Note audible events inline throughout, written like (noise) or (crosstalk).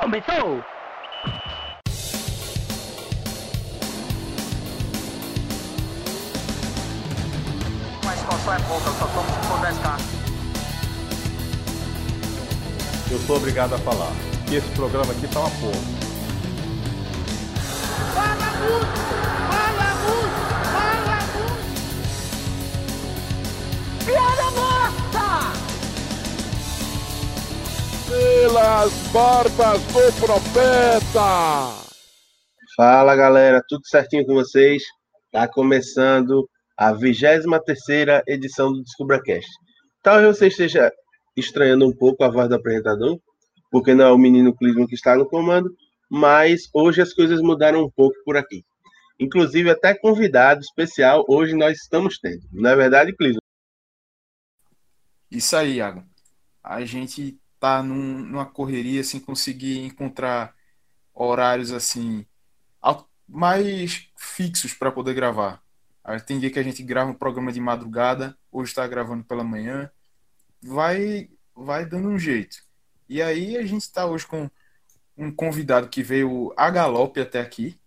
Começou! Mas qual é pouca, só tomo se for 10k. Eu sou obrigado a falar que esse programa aqui tá uma porra. Fala muito! Fala muito! Fala muito! Piada morta! Pelas barbas do profeta! Fala galera, tudo certinho com vocês? Tá começando a 23 edição do DescubraCast. Talvez você esteja estranhando um pouco a voz do apresentador, porque não é o menino Cleveland que está no comando, mas hoje as coisas mudaram um pouco por aqui. Inclusive, até convidado especial hoje nós estamos tendo. Não é verdade, Cleveland? Isso aí, Iago. A gente tá num- numa correria sem conseguir encontrar horários assim mais fixos para poder gravar. Tem dia que a gente grava um programa de madrugada, hoje está gravando pela manhã. Vai, vai dando um jeito. E aí a gente está hoje com um convidado que veio a galope até aqui.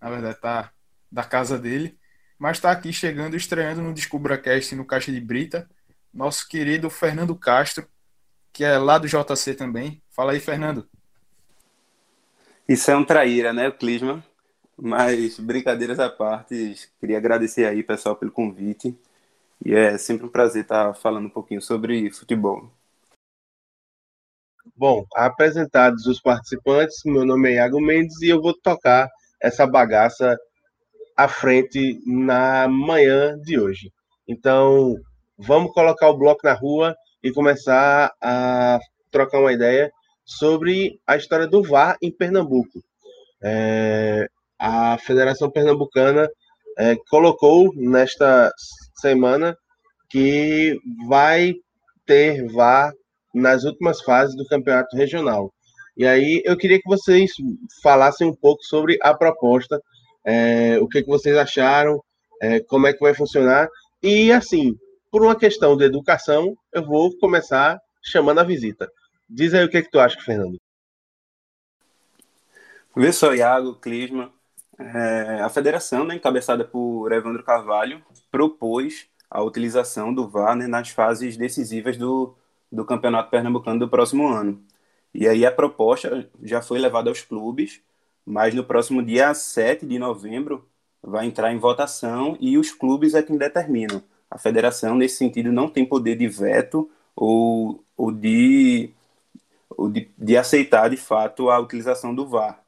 Na verdade, tá da casa dele. Mas está aqui chegando, estreando no DescubraCast no Caixa de Brita. Nosso querido Fernando Castro, que é lá do JC também. Fala aí, Fernando. Isso é um traíra, né, o Clisman? Mas, brincadeiras à parte, queria agradecer aí, pessoal, pelo convite. E é sempre um prazer estar falando um pouquinho sobre futebol. Bom, apresentados os participantes, meu nome é Iago Mendes e eu vou tocar essa bagaça à frente na manhã de hoje. Então, vamos colocar o bloco na rua e começar a trocar uma ideia sobre a história do VAR em Pernambuco. É, a Federação Pernambucana é, colocou nesta semana que vai ter VAR nas últimas fases do campeonato regional. E aí eu queria que vocês falassem um pouco sobre a proposta, é, o que, que vocês acharam, é, como é que vai funcionar. E assim, por uma questão de educação, eu vou começar chamando a visita. Diz aí o que, que tu acha, Fernando. Vê só, Iago, Clisman. É, a federação, né, encabeçada por Evandro Carvalho, propôs a utilização do VAR né, nas fases decisivas do, do Campeonato Pernambucano do próximo ano. E aí a proposta já foi levada aos clubes, mas no próximo dia 7 de novembro vai entrar em votação e os clubes é quem determinam. A federação, nesse sentido, não tem poder de veto ou, ou, de, ou de, de aceitar, de fato, a utilização do VAR.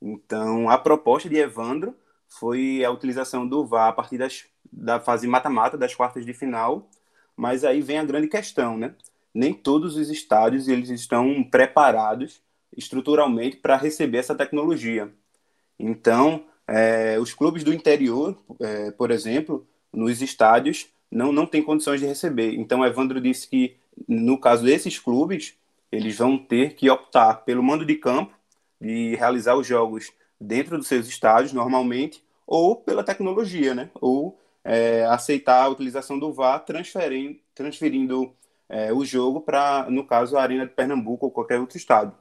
Então, a proposta de Evandro foi a utilização do VAR a partir das, da fase mata-mata, das quartas de final, mas aí vem a grande questão, né? Nem todos os estádios eles estão preparados estruturalmente para receber essa tecnologia. Então, é, os clubes do interior, é, por exemplo, nos estádios, não, não têm condições de receber. Então, Evandro disse que, no caso desses clubes, eles vão ter que optar pelo mando de campo, de realizar os jogos dentro dos seus estádios, normalmente, ou pela tecnologia, né? Ou é, aceitar a utilização do VAR, transferindo, transferindo é, o jogo para, no caso, a Arena de Pernambuco ou qualquer outro estado.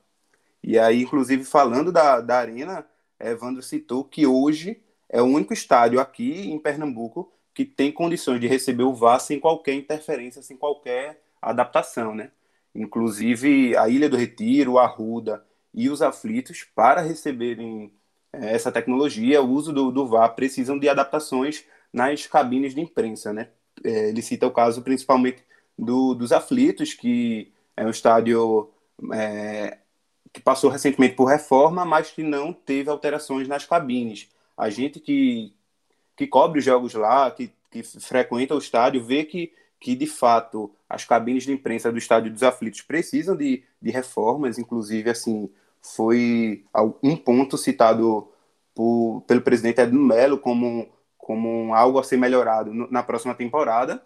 E aí, inclusive, falando da, da Arena, Evandro citou que hoje é o único estádio aqui em Pernambuco que tem condições de receber o VAR sem qualquer interferência, sem qualquer adaptação, né? Inclusive, a Ilha do Retiro, a Arruda e os aflitos, para receberem é, essa tecnologia, o uso do, do VAR, precisam de adaptações nas cabines de imprensa, né? É, ele cita o caso principalmente do, dos aflitos, que é um estádio é, que passou recentemente por reforma, mas que não teve alterações nas cabines. A gente que, que cobre os jogos lá, que, que frequenta o estádio, vê que, que, de fato, as cabines de imprensa do estádio dos aflitos precisam de, de reformas, inclusive, assim, foi um ponto citado por, pelo presidente Edno Melo como, como algo a ser melhorado na próxima temporada,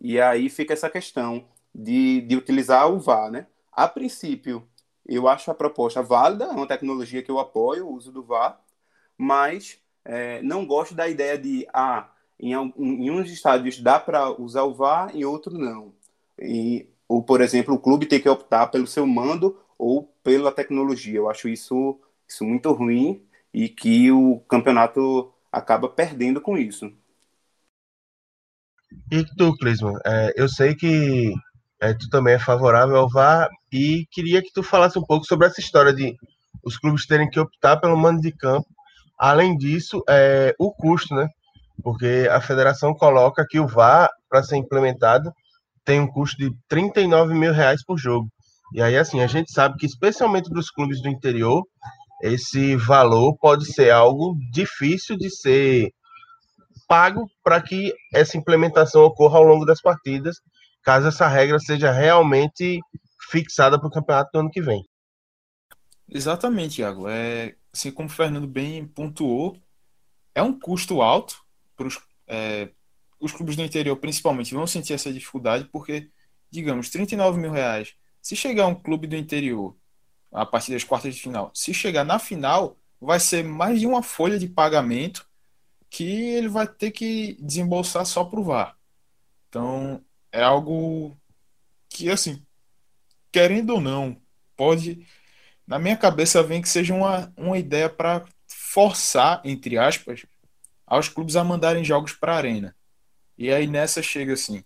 e aí fica essa questão de, de utilizar o VAR, né? A princípio, eu acho a proposta válida, é uma tecnologia que eu apoio, o uso do VAR, mas é, não gosto da ideia de, ah, em, em uns estádios dá para usar o VAR, em outros não. E, ou, por exemplo, o clube ter que optar pelo seu mando ou pela tecnologia. Eu acho isso, isso muito ruim e que o campeonato acaba perdendo com isso. E tu, Clisman, é, eu sei que é, tu também é favorável ao VAR e queria que tu falasse um pouco sobre essa história de os clubes terem que optar pelo mando de campo. Além disso, é, o custo, né? Porque a federação coloca que o VAR, para ser implementado, tem um custo de 39 mil reais por jogo. E aí, assim, a gente sabe que, especialmente para os clubes do interior, esse valor pode ser algo difícil de ser pago para que essa implementação ocorra ao longo das partidas, caso essa regra seja realmente fixada para o campeonato do ano que vem. Exatamente, Iago. É, assim como o Fernando bem pontuou, é um custo alto para os, é, os clubes do interior, principalmente, vão sentir essa dificuldade, porque, digamos, 39 mil reais. Se chegar um clube do interior a partir das quartas de final, se chegar na final, vai ser mais de uma folha de pagamento que ele vai ter que desembolsar só para o VAR. Então, é algo que, assim, querendo ou não, pode. Na minha cabeça vem que seja uma, uma ideia para forçar, entre aspas, aos clubes a mandarem jogos para a arena. E aí nessa chega assim,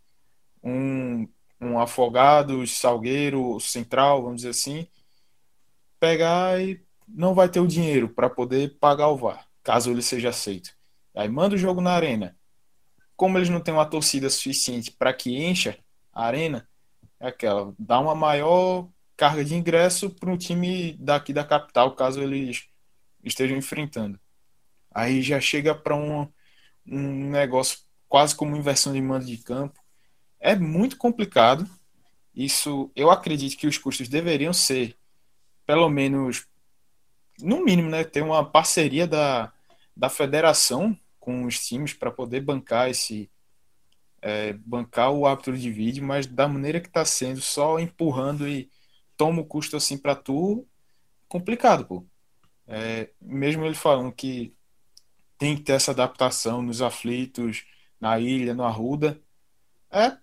um, um Afogados, Salgueiro, Central, vamos dizer assim, pegar e não vai ter o dinheiro para poder pagar o VAR, caso ele seja aceito. Aí manda o jogo na arena. Como eles não têm uma torcida suficiente para que encha a arena, é aquela, dá uma maior carga de ingresso para um time daqui da capital, caso eles estejam enfrentando. Aí já chega para um, um negócio quase como inversão de mando de campo. É muito complicado. Isso, eu acredito que os custos deveriam ser, pelo menos, no mínimo, né, ter uma parceria da, da federação com os times para poder bancar esse é, bancar o árbitro de vídeo, mas da maneira que está sendo, só empurrando e toma o custo assim para tu, complicado, pô. É, mesmo ele falando que tem que ter essa adaptação nos aflitos, na ilha, no Arruda, é,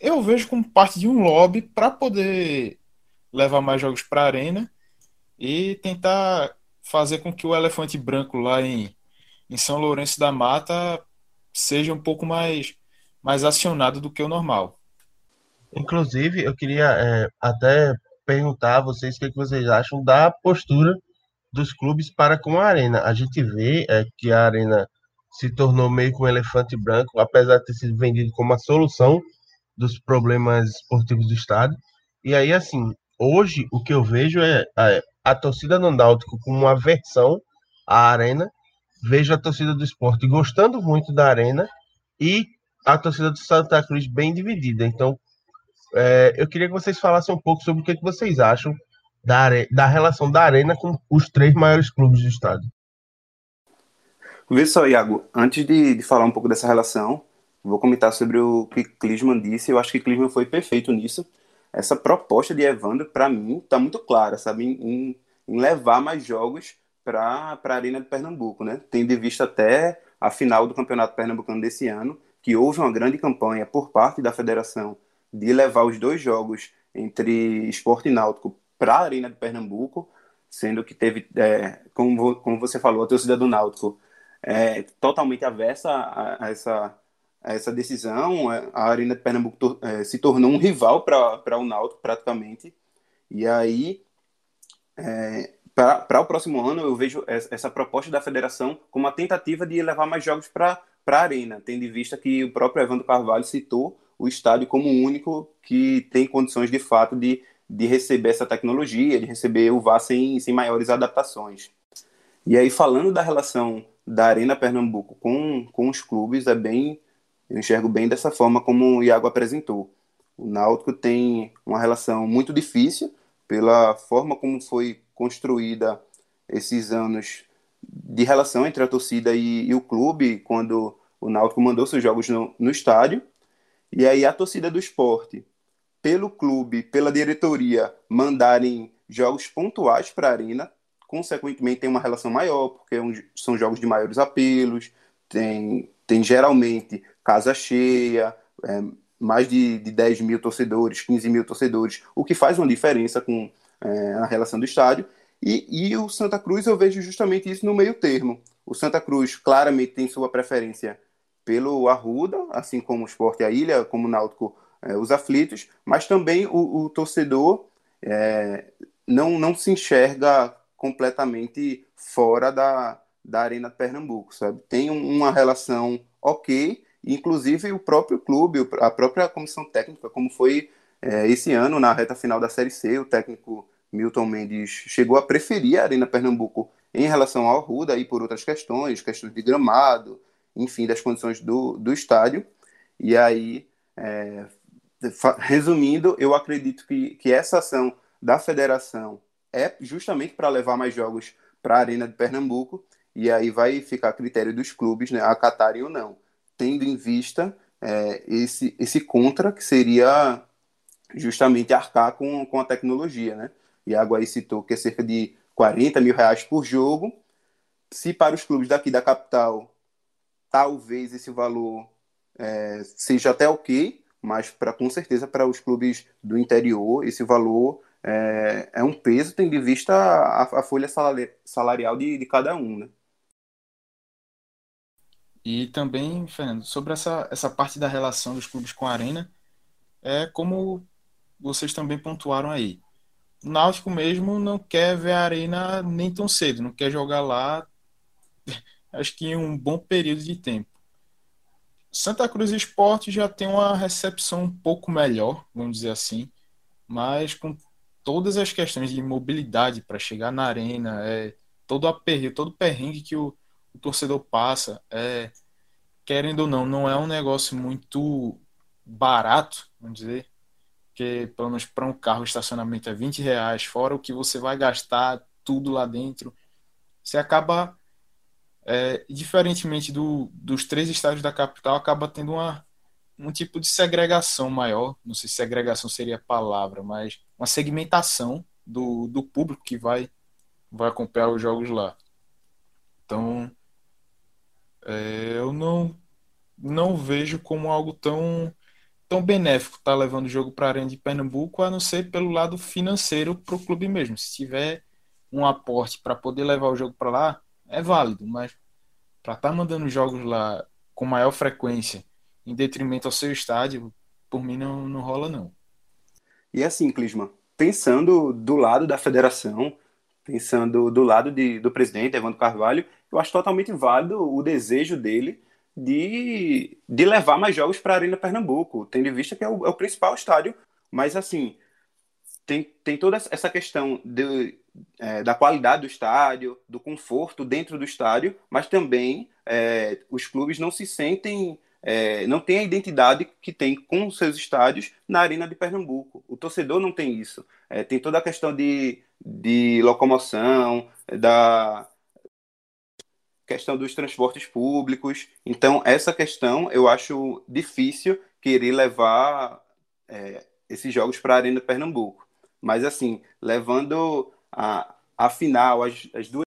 eu vejo como parte de um lobby para poder levar mais jogos para a arena e tentar fazer com que o elefante branco lá em, em São Lourenço da Mata seja um pouco mais, mais acionado do que o normal. Inclusive, eu queria é, até perguntar a vocês o que, é que vocês acham da postura dos clubes para com a arena. A gente vê é, que a arena se tornou meio que um elefante branco, apesar de ter sido vendido como a solução dos problemas esportivos do estado. E aí, assim, hoje o que eu vejo é a, a torcida do Náutico com uma aversão à arena, vejo a torcida do esporte gostando muito da arena e a torcida do Santa Cruz bem dividida. Então, é, eu queria que vocês falassem um pouco sobre o que, que vocês acham da, da relação da Arena com os três maiores clubes do estado. Vê só, Iago, antes de, de falar um pouco dessa relação, vou comentar sobre o que Klisman disse. Eu acho que Klisman foi perfeito nisso. Essa proposta de Evandro, para mim, está muito clara, sabe? Em, em levar mais jogos para a Arena de Pernambuco, né? Tendo em vista até a final do Campeonato Pernambucano desse ano, que houve uma grande campanha por parte da federação de levar os dois jogos entre Esporte e Náutico para a Arena de Pernambuco, sendo que teve, é, como, como você falou, a torcida do Náutico é totalmente avessa a, a essa, a essa decisão. É, a Arena de Pernambuco é, se tornou um rival para o Náutico, praticamente. E aí, é, para o próximo ano, eu vejo essa proposta da federação como uma tentativa de levar mais jogos para a Arena, tendo em vista que o próprio Evandro Carvalho citou o estádio como o único que tem condições de fato de, de receber essa tecnologia, de receber o VAR sem, sem maiores adaptações. E aí, falando da relação da Arena Pernambuco com, com os clubes, é bem, eu enxergo bem dessa forma como o Iago apresentou. O Náutico tem uma relação muito difícil pela forma como foi construída esses anos de relação entre a torcida e, e o clube, quando o Náutico mandou seus jogos no, no estádio, e aí a torcida do esporte, pelo clube, pela diretoria, mandarem jogos pontuais para a arena, consequentemente tem uma relação maior, porque é são jogos de maiores apelos, tem, tem geralmente casa cheia, é, mais de, de 10 mil torcedores, 15 mil torcedores, o que faz uma diferença com é, na relação do estádio. E, e o Santa Cruz eu vejo justamente isso no meio termo. O Santa Cruz claramente tem sua preferência pelo Arruda, assim como o Sport e a Ilha, como o Náutico é, os aflitos, mas também o, o torcedor é, não, não se enxerga completamente fora da, da Arena Pernambuco, sabe? Tem uma relação ok, inclusive o próprio clube, a própria comissão técnica, como foi é, esse ano na reta final da Série C, o técnico Milton Mendes chegou a preferir a Arena Pernambuco em relação ao Arruda, aí por outras questões, questões de gramado, enfim, das condições do, do estádio, e aí é, resumindo, eu acredito que, que essa ação da federação é justamente para levar mais jogos para a Arena de Pernambuco, e aí vai ficar a critério dos clubes né, acatarem ou não, tendo em vista é, esse, esse contra, que seria justamente arcar com, com a tecnologia. Né? Iago aí citou que é cerca de 40 mil reais por jogo. Se para os clubes daqui da capital, talvez esse valor é, seja até ok, mas para com certeza para os clubes do interior esse valor é, é um peso tendo em vista a, a folha salarial de, de cada um, né? E também, Fernando, sobre essa, essa parte da relação dos clubes com a Arena, é como vocês também pontuaram aí. O Náutico mesmo não quer ver a Arena nem tão cedo, não quer jogar lá, acho que em um bom período de tempo. Santa Cruz Esporte já tem uma recepção um pouco melhor, vamos dizer assim, mas com todas as questões de mobilidade para chegar na arena, é, todo aperreio, todo perrengue que o, o torcedor passa, é, querendo ou não, não é um negócio muito barato, vamos dizer, que pelo menos para um carro estacionamento é 20 reais, fora o que você vai gastar tudo lá dentro, você acaba é, diferentemente do, dos três estádios da capital, acaba tendo uma, um tipo de segregação maior. Não sei se segregação seria a palavra, mas uma segmentação do, do público que vai, vai acompanhar os jogos lá. Então, é, eu não, não vejo como algo tão, tão benéfico estar tá levando o jogo para a Arena de Pernambuco, a não ser pelo lado financeiro para o clube mesmo. Se tiver um aporte para poder levar o jogo para lá, é válido, mas para estar tá mandando jogos lá com maior frequência em detrimento ao seu estádio, por mim não, não rola não. E assim, Clisman, pensando do lado da federação, pensando do lado de, do presidente, Evandro Carvalho, eu acho totalmente válido o desejo dele de, de levar mais jogos para a Arena Pernambuco, tendo em vista que é o, é o principal estádio, mas assim, tem, tem toda essa questão de, é, da qualidade do estádio, do conforto dentro do estádio, mas também é, os clubes não se sentem, é, não têm a identidade que tem com seus estádios na Arena de Pernambuco. O torcedor não tem isso. É, tem toda a questão de, de locomoção, da questão dos transportes públicos. Então, essa questão eu acho difícil querer levar é, esses jogos para a Arena de Pernambuco. Mas, assim, levando a, a final, as, as duas.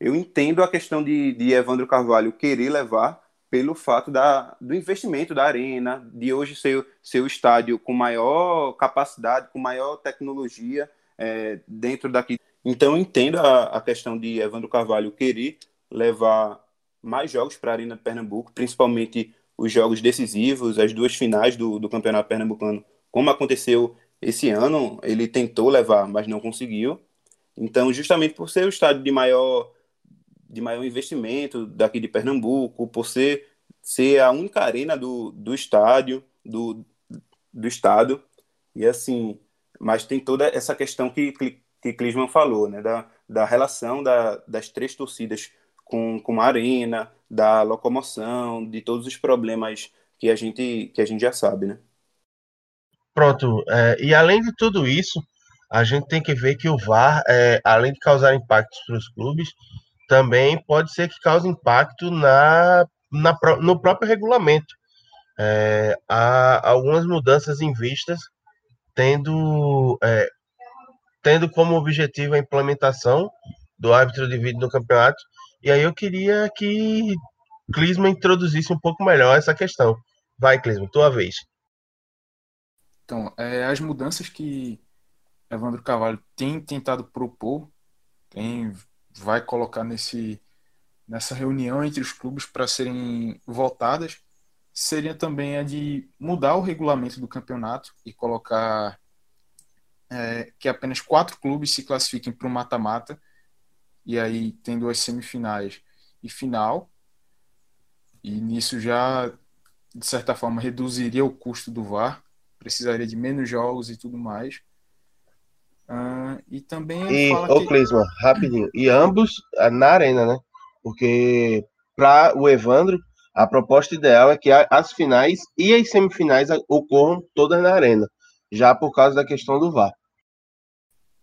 Eu entendo a questão de, de Evandro Carvalho querer levar pelo fato da, do investimento da arena, de hoje ser, ser o estádio com maior capacidade, com maior tecnologia é, dentro daqui. Então, entendo a, a questão de Evandro Carvalho querer levar mais jogos para a Arena de Pernambuco, principalmente os jogos decisivos, as duas finais do, do Campeonato Pernambucano, como aconteceu esse ano, ele tentou levar, mas não conseguiu. Então, justamente por ser o estádio de maior, de maior investimento daqui de Pernambuco, por ser, ser a única arena do, do estádio, do, do estado, e assim, mas tem toda essa questão que, que Clisman falou, né, da, da relação da, das três torcidas com, com a arena, da locomoção, de todos os problemas que a gente, que a gente já sabe, né? Pronto, é, e além de tudo isso, a gente tem que ver que o VAR, é, além de causar impactos para os clubes, também pode ser que cause impacto na, na no próprio regulamento. É, há algumas mudanças em vistas, tendo, é, tendo como objetivo a implementação do árbitro de vídeo no campeonato, e aí eu queria que Clisma introduzisse um pouco melhor essa questão. Vai, Clisma, tua vez. Então, é, as mudanças que Evandro Carvalho tem tentado propor, tem, vai colocar nesse, nessa reunião entre os clubes para serem votadas, seria também a de mudar o regulamento do campeonato e colocar é, que apenas quatro clubes se classifiquem para o mata-mata, e aí tendo as semifinais e final, e nisso já, de certa forma, reduziria o custo do VAR, precisaria de menos jogos e tudo mais. Uh, e também. E, ô, que... Clisman, rapidinho. E ambos ah, na arena, né? Porque para o Evandro, a proposta ideal é que as finais e as semifinais ocorram todas na arena, já por causa da questão do VAR.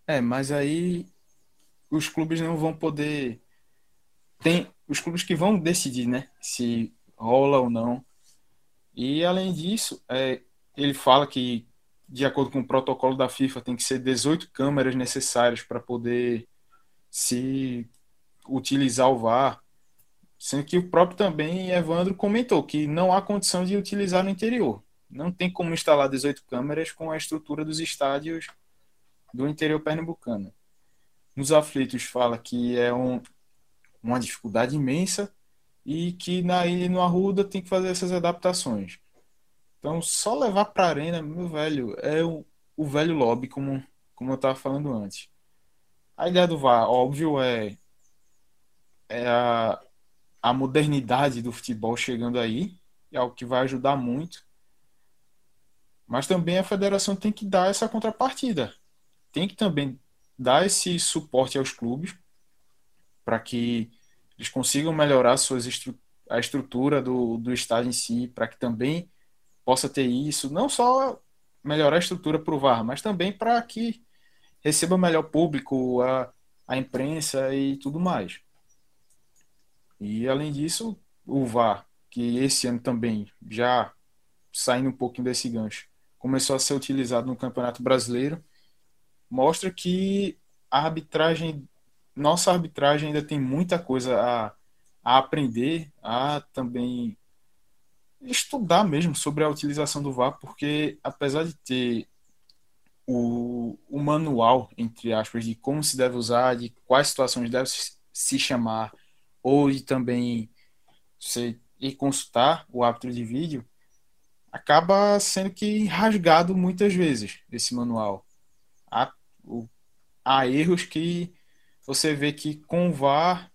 É, mas aí os clubes não vão poder. Tem os clubes que vão decidir, né? Se rola ou não. E além disso, é, ele fala que, de acordo com o protocolo da FIFA, tem que ser 18 câmeras necessárias para poder se utilizar o VAR. Sendo que o próprio também, Evandro, comentou que não há condição de utilizar no interior. Não tem como instalar 18 câmeras com a estrutura dos estádios do interior pernambucano. Nos aflitos fala que é um, uma dificuldade imensa e que na ilha no Arruda tem que fazer essas adaptações. Então, só levar para a arena, meu velho, é o, o velho lobby, como, como eu estava falando antes. A ideia do VAR, óbvio, é, é a, a modernidade do futebol chegando aí, é algo que vai ajudar muito. Mas também a federação tem que dar essa contrapartida. Tem que também dar esse suporte aos clubes para que eles consigam melhorar suas estru a estrutura do, do estádio em si, para que também possa ter isso, não só melhorar a estrutura para o VAR, mas também para que receba melhor público, a, a imprensa e tudo mais. E além disso, o VAR, que esse ano também, já saindo um pouquinho desse gancho, começou a ser utilizado no Campeonato Brasileiro, mostra que a arbitragem, nossa arbitragem ainda tem muita coisa a, a aprender, a também estudar mesmo sobre a utilização do VAR, porque apesar de ter o, o manual, entre aspas, de como se deve usar, de quais situações deve se chamar, ou de também você ir consultar o árbitro de vídeo, acaba sendo que rasgado muitas vezes esse manual. Há, o, há erros que você vê que com o VAR,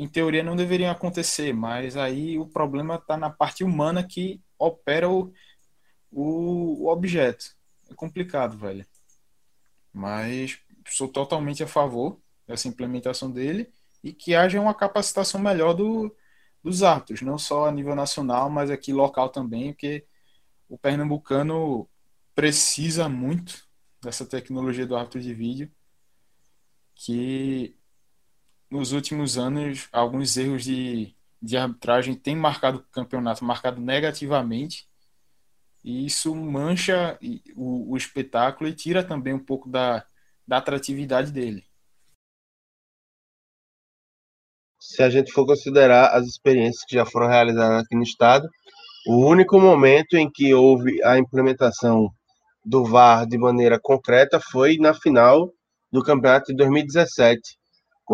em teoria, não deveriam acontecer, mas aí o problema está na parte humana que opera o, o, o objeto. É complicado, velho. Mas sou totalmente a favor dessa implementação dele e que haja uma capacitação melhor do, dos árbitros, não só a nível nacional, mas aqui local também, porque o pernambucano precisa muito dessa tecnologia do árbitro de vídeo, que nos últimos anos alguns erros de, de arbitragem têm marcado o campeonato, marcado negativamente, e isso mancha o, o espetáculo e tira também um pouco da, da atratividade dele. se a gente for considerar as experiências que já foram realizadas aqui no estado, o único momento em que houve a implementação do VAR de maneira concreta foi na final do campeonato de 2017,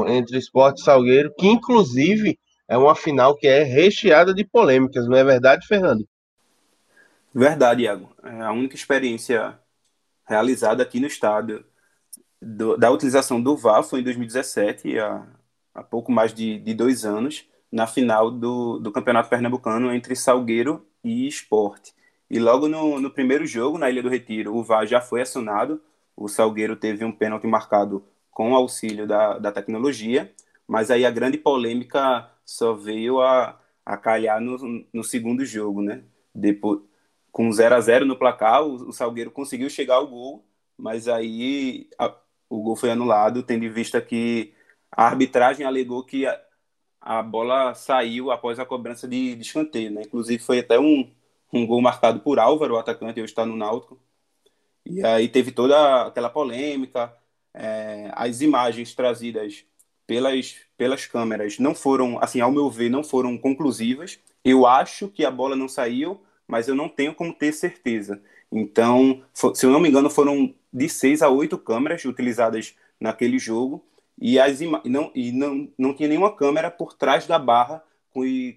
entre Esporte e Salgueiro, que inclusive é uma final que é recheada de polêmicas, não é verdade, Fernando? Verdade, Iago. É a única experiência realizada aqui no estado do, da utilização do VAR foi em 2017, a, há pouco mais de, de dois anos, na final do, do Campeonato Pernambucano entre Salgueiro e Esporte. E logo no, no primeiro jogo, na Ilha do Retiro, o VAR já foi acionado. O Salgueiro teve um pênalti marcado com o auxílio da, da tecnologia, mas aí a grande polêmica só veio a, a calhar no, no segundo jogo, né? Depois, com 0 a 0 no placar, o, o Salgueiro conseguiu chegar ao gol, mas aí a, o gol foi anulado, tendo em vista que a arbitragem alegou que a, a bola saiu após a cobrança de, de escanteio, né? Inclusive foi até um, um gol marcado por Álvaro, o atacante, hoje está no Náutico. E aí teve toda aquela polêmica, é, as imagens trazidas pelas, pelas câmeras não foram, assim, ao meu ver, não foram conclusivas. Eu acho que a bola não saiu, mas eu não tenho como ter certeza. Então, se eu não me engano, foram de seis a oito câmeras utilizadas naquele jogo e, as não, e não, não tinha nenhuma câmera por trás da barra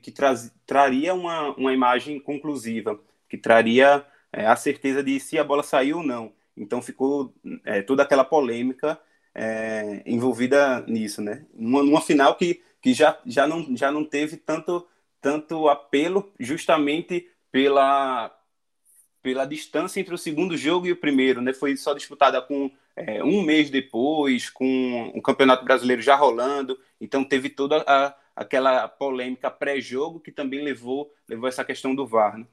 que traz, traria uma, uma imagem conclusiva, que traria é, a certeza de se a bola saiu ou não. Então ficou é, toda aquela polêmica é, envolvida nisso, né? Numa, numa, final que, que já, já, não, já não teve tanto, tanto apelo justamente pela, pela distância entre o segundo jogo e o primeiro, né? Foi só disputada com é, um mês depois, com o Campeonato Brasileiro já rolando, então teve toda a, aquela polêmica pré-jogo que também levou, levou essa questão do VAR. Né?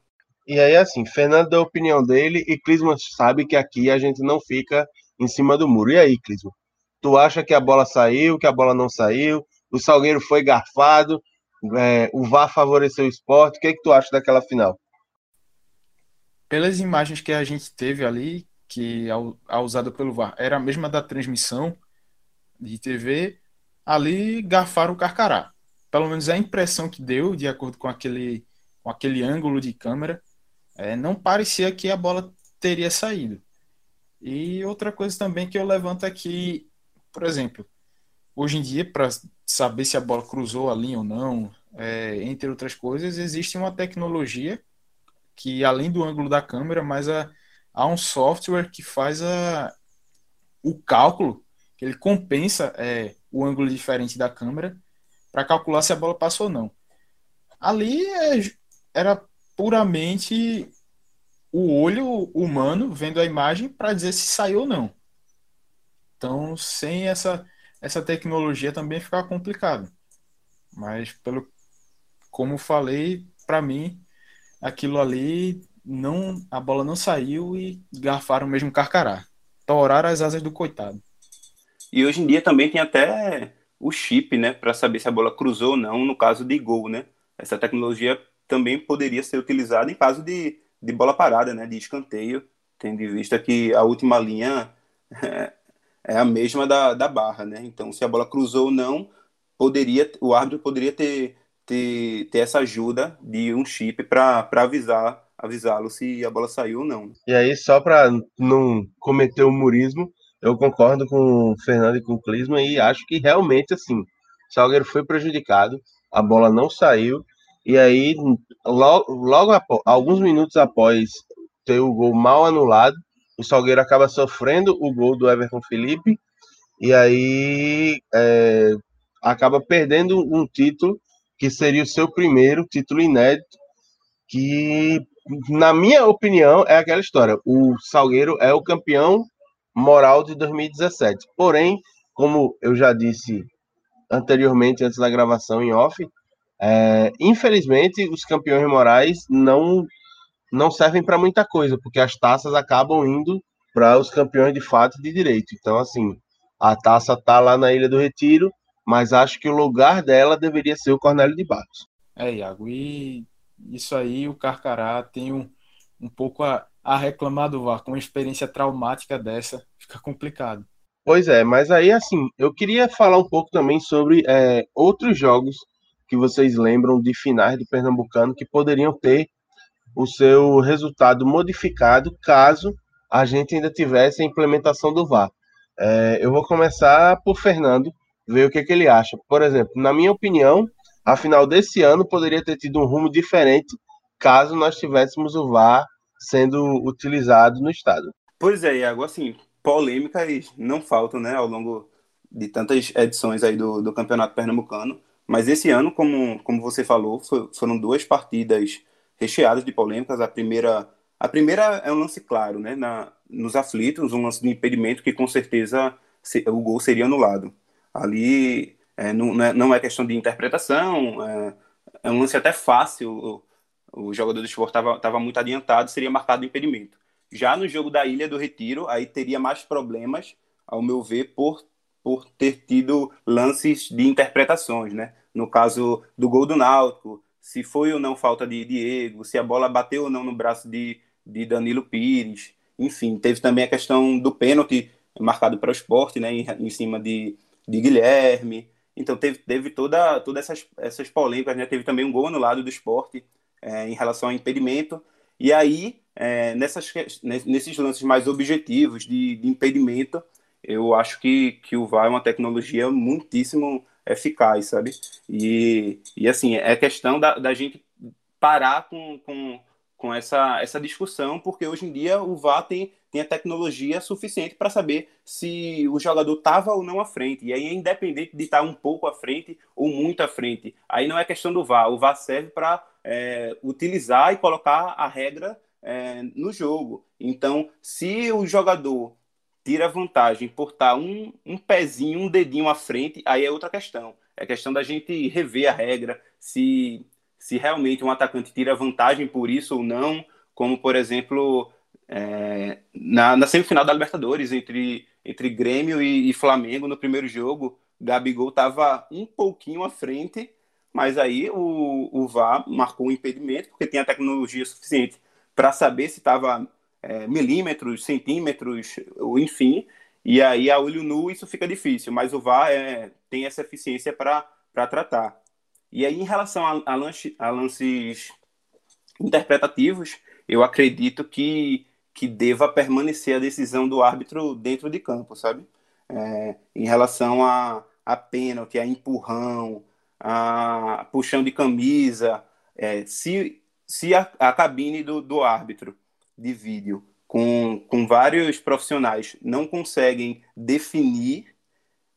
E aí, assim, Fernando deu a opinião dele e Clisman sabe que aqui a gente não fica em cima do muro. E aí, Clisman? Tu acha que a bola saiu, que a bola não saiu? O Salgueiro foi garfado? É, o VAR favoreceu o esporte? O que, é que tu acha daquela final? pelas imagens que a gente teve ali, que a, usada pelo VAR era a mesma da transmissão de TV, ali garfaram o Carcará. Pelo menos a impressão que deu, de acordo com aquele, com aquele ângulo de câmera, é, não parecia que a bola teria saído. E outra coisa também que eu levanto aqui, por exemplo, hoje em dia, para saber se a bola cruzou a linha ou não, é, entre outras coisas, existe uma tecnologia que além do ângulo da câmera, mas há, há um software que faz a, o cálculo, que ele compensa é, o ângulo diferente da câmera para calcular se a bola passou ou não. Ali é, era puramente o olho humano vendo a imagem para dizer se saiu ou não. Então, sem essa, essa tecnologia também fica complicado. Mas, pelo como falei, para mim, aquilo ali não a bola não saiu e garfaram mesmo carcará. Toraram as asas do coitado. E hoje em dia também tem até o chip, né, para saber se a bola cruzou ou não no caso de gol, né? Essa tecnologia também poderia ser utilizada em caso de, de bola parada, né, de escanteio, tendo em vista que a última linha é, (laughs) é a mesma da, da barra, né? Então, se a bola cruzou ou não, poderia o árbitro poderia ter ter, ter essa ajuda de um chip para avisar avisá-lo se a bola saiu ou não. E aí, só para não cometer o murismo, eu concordo com o Fernando e com o Clisma e acho que realmente, assim, o Salgueiro foi prejudicado, a bola não saiu, e aí, logo, logo após, alguns minutos após ter o gol mal anulado, o Salgueiro acaba sofrendo o gol do Everton Felipe, e aí é, acaba perdendo um título que seria o seu primeiro título inédito, que, na minha opinião, é aquela história. O Salgueiro é o campeão moral de 2017. Porém, como eu já disse anteriormente, antes da gravação em off, é, infelizmente os campeões morais não não servem para muita coisa, porque as taças acabam indo para os campeões de fato de direito. Então, assim, a taça tá lá na Ilha do Retiro, mas acho que o lugar dela deveria ser o Cornélio de Barros. É, Iago, e isso aí o Carcará tem um, um pouco a, a reclamar do VAR, com uma experiência traumática dessa, fica complicado. Pois é, mas aí assim, eu queria falar um pouco também sobre é, outros jogos que vocês lembram de finais do Pernambucano que poderiam ter o seu resultado modificado caso a gente ainda tivesse a implementação do VAR. É, eu vou começar por Fernando, ver o que, que ele acha. Por exemplo, na minha opinião, a final desse ano poderia ter tido um rumo diferente caso nós tivéssemos o VAR sendo utilizado no estado. Pois é, Iago, assim, polêmicas não faltam, né, ao longo de tantas edições aí do, do Campeonato Pernambucano, mas esse ano, como, como você falou, foi, foram duas partidas recheadas de polêmicas. A primeira, a primeira é um lance claro, né, na, nos aflitos, um lance de impedimento que com certeza o gol seria anulado. Ali é, não, é, não, é, questão de interpretação, é, é um lance até fácil. O, o jogador do esporte estava muito adiantado, seria marcado impedimento. Já no jogo da Ilha do Retiro, aí teria mais problemas, ao meu ver, por, por ter tido lances de interpretações, né? No caso do gol do Náutico, se foi ou não falta de Diego, se a bola bateu ou não no braço de, de Danilo Pires, enfim, teve também a questão do pênalti marcado para o esporte, né, em, em cima de, de Guilherme. Então teve, teve toda, todas essas, essas polêmicas, né? Teve também um gol no lado do esporte é, em relação ao impedimento. E aí é, nessas, nesses lances mais objetivos de, de, impedimento, eu acho que, que o VAR é uma tecnologia muitíssimo eficaz, sabe? E, e assim, é questão da, da gente parar com, com, com essa, essa discussão, porque hoje em dia o VAR tem, tem a tecnologia suficiente para saber se o jogador estava ou não à frente. E aí é independente de estar tá um pouco à frente ou muito à frente. Aí não é questão do VAR. O VAR serve para é, utilizar e colocar a regra é, no jogo. Então, se o jogador tira vantagem por estar um, um pezinho, um dedinho à frente, aí é outra questão. É questão da gente rever a regra, se, se realmente um atacante tira vantagem por isso ou não, como, por exemplo, é, na, na, semifinal da Libertadores, entre, entre Grêmio e, e Flamengo, no primeiro jogo, Gabigol estava um pouquinho à frente, mas aí o, o VAR marcou um impedimento, porque tem a tecnologia suficiente para saber se estava é, milímetros, centímetros, enfim. E aí, a olho nu, isso fica difícil, mas o VAR é, tem essa eficiência para tratar. E aí, em relação a, a, a lances interpretativos, eu acredito que, que deva permanecer a decisão do árbitro dentro de campo, sabe? É, em relação a, a pênalti, a empurrão, a puxão de camisa, é, se se a, a cabine do, do árbitro de vídeo com, com vários profissionais não conseguem definir,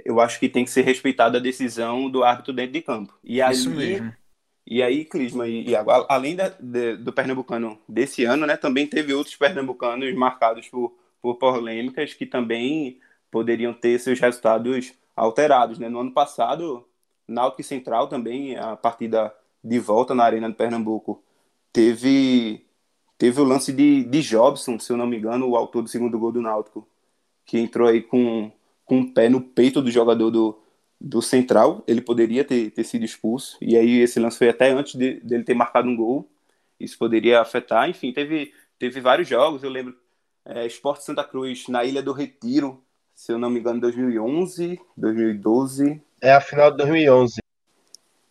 eu acho que tem que ser respeitada a decisão do árbitro dentro de campo. E aí, Isso mesmo. E aí, Clisma, e, além da, de, do pernambucano desse ano, né, também teve outros pernambucanos marcados por, por polêmicas que também poderiam ter seus resultados alterados. Né? No ano passado, Náutico Central também, a partida de volta na Arena de Pernambuco, teve teve o lance de, de Jobson, se eu não me engano, o autor do segundo gol do Náutico, que entrou aí com, com um pé no peito do jogador do, do Central, ele poderia ter, ter sido expulso, e aí esse lance foi até antes de, dele ter marcado um gol, isso poderia afetar, enfim, teve, teve vários jogos, eu lembro, é, Esporte Santa Cruz na Ilha do Retiro, se eu não me engano, 2011, 2012... É a final de 2011.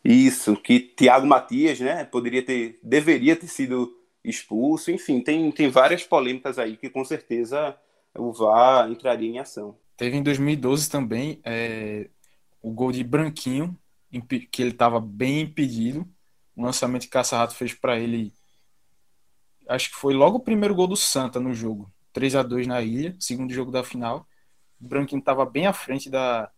Isso, que Thiago Matias, né, poderia ter, deveria ter sido expulso, enfim, tem, tem várias polêmicas aí que com certeza o VAR entraria em ação. Teve em 2012 também é, o gol de Branquinho, que ele estava bem impedido, o lançamento que Caça-Rato fez para ele, acho que foi logo o primeiro gol do Santa no jogo, 3 a 2 na ilha, segundo jogo da final, o Branquinho estava bem à frente da,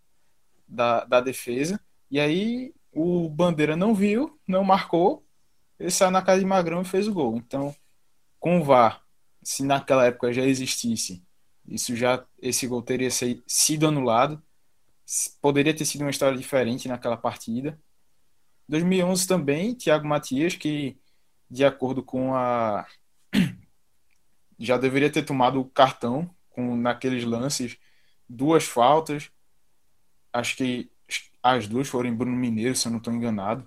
da, da defesa, e aí o Bandeira não viu, não marcou, ele saiu na casa de Magrão e fez o gol. Então, com o VAR, se naquela época já existisse, isso já esse gol teria sido anulado. Poderia ter sido uma história diferente naquela partida. 2011 também, Thiago Matias, que de acordo com a (coughs) já deveria ter tomado o cartão com naqueles lances, duas faltas. Acho que as duas foram em Bruno Mineiro, se eu não estou enganado.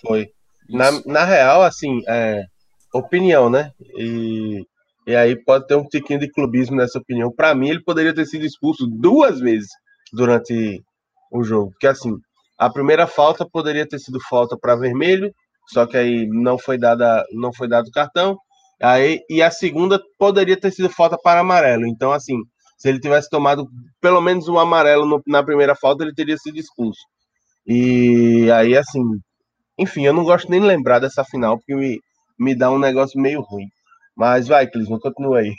Foi. Na, na real, assim, é, opinião, né? E, e aí pode ter um tiquinho de clubismo nessa opinião. Para mim, ele poderia ter sido expulso duas vezes durante o jogo. Porque, assim, a primeira falta poderia ter sido falta para vermelho, só que aí não foi dada, não foi dado cartão. Aí, e a segunda poderia ter sido falta para amarelo. Então, assim, se ele tivesse tomado pelo menos um amarelo no, na primeira falta, ele teria sido expulso. E aí, assim, enfim, eu não gosto nem de lembrar dessa final, porque me, me dá um negócio meio ruim. Mas vai, Clisman, continua aí.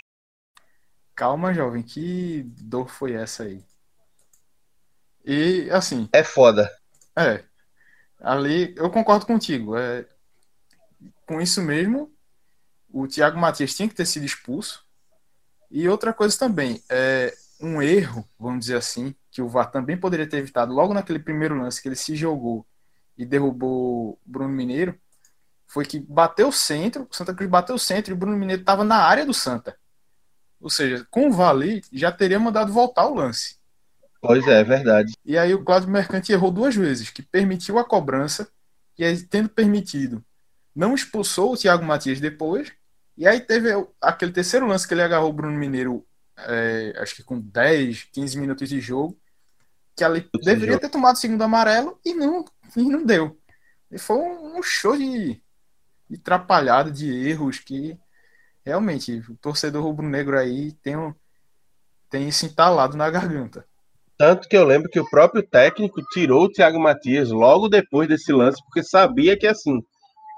Calma, jovem, que dor foi essa aí? E, assim. É foda. É. Ali, eu concordo contigo. É, com isso mesmo, o Thiago Matias tinha que ter sido expulso. E outra coisa também, é um erro, vamos dizer assim, que o VAR também poderia ter evitado logo naquele primeiro lance que ele se jogou e derrubou Bruno Mineiro foi que bateu o centro, o Santa Cruz bateu o centro e o Bruno Mineiro estava na área do Santa. Ou seja, com o Vali já teria mandado voltar o lance. Pois é, é verdade. E aí o Cláudio Mercante errou duas vezes, que permitiu a cobrança e aí, tendo permitido, não expulsou o Thiago Matias depois. E aí teve aquele terceiro lance que ele agarrou o Bruno Mineiro, é, acho que com 10, 15 minutos de jogo, que ali deveria ter tomado o segundo amarelo e não, e não deu. E foi um show de, de trapalhada, de erros que realmente, o torcedor rubro-negro aí tem, um, tem isso entalado na garganta. Tanto que eu lembro que o próprio técnico tirou o Thiago Matias logo depois desse lance, porque sabia que assim,